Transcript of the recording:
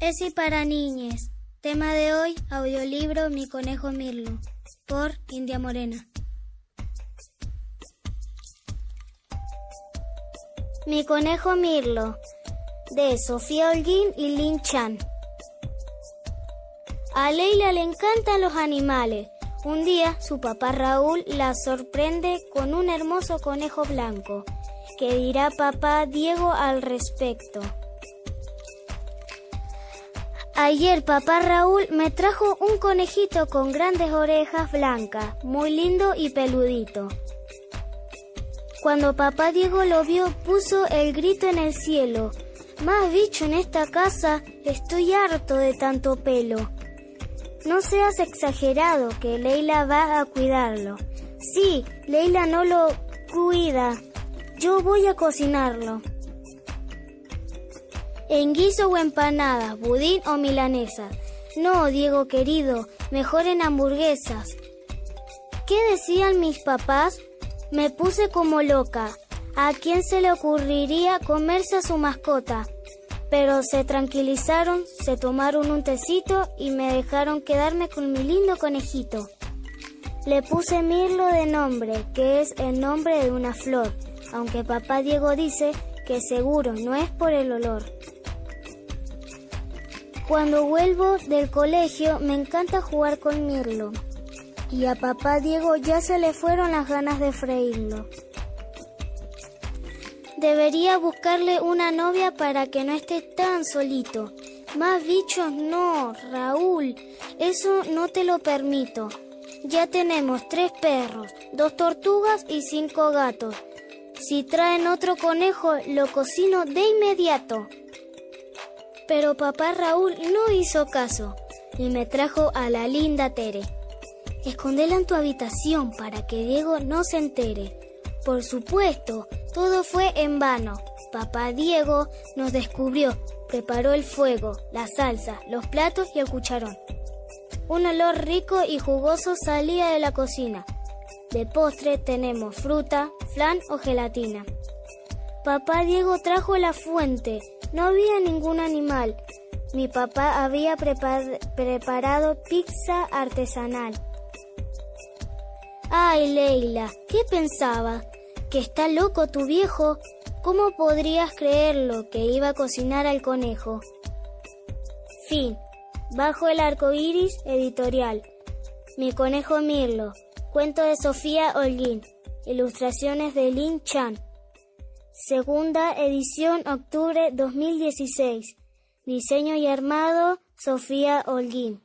Es para niñes. Tema de hoy, audiolibro Mi conejo Mirlo, por India Morena. Mi conejo Mirlo, de Sofía Holguín y Lin Chan. A Leila le encantan los animales. Un día su papá Raúl la sorprende con un hermoso conejo blanco. ¿Qué dirá papá Diego al respecto? Ayer papá Raúl me trajo un conejito con grandes orejas blancas, muy lindo y peludito. Cuando papá Diego lo vio, puso el grito en el cielo. Más bicho en esta casa, estoy harto de tanto pelo. No seas exagerado, que Leila va a cuidarlo. Sí, Leila no lo cuida. Yo voy a cocinarlo en guiso o empanada, budín o milanesa. No, Diego querido, mejor en hamburguesas. ¿Qué decían mis papás? Me puse como loca. ¿A quién se le ocurriría comerse a su mascota? Pero se tranquilizaron, se tomaron un tecito y me dejaron quedarme con mi lindo conejito. Le puse Mirlo de nombre, que es el nombre de una flor, aunque papá Diego dice que seguro no es por el olor. Cuando vuelvo del colegio me encanta jugar con Mirlo. Y a papá Diego ya se le fueron las ganas de freírlo. Debería buscarle una novia para que no esté tan solito. Más bichos no, Raúl. Eso no te lo permito. Ya tenemos tres perros, dos tortugas y cinco gatos. Si traen otro conejo, lo cocino de inmediato. Pero papá Raúl no hizo caso y me trajo a la linda Tere. Escondela en tu habitación para que Diego no se entere. Por supuesto, todo fue en vano. Papá Diego nos descubrió, preparó el fuego, la salsa, los platos y el cucharón. Un olor rico y jugoso salía de la cocina. De postre tenemos fruta, flan o gelatina. Papá Diego trajo la fuente no había ningún animal. Mi papá había preparado pizza artesanal. Ay, Leila, ¿qué pensaba? ¿Que está loco tu viejo? ¿Cómo podrías creerlo que iba a cocinar al conejo? Fin. Bajo el arco iris editorial. Mi conejo Mirlo. Cuento de Sofía Holguín. Ilustraciones de Lin Chan. Segunda edición, octubre 2016. Diseño y armado, Sofía Holguín.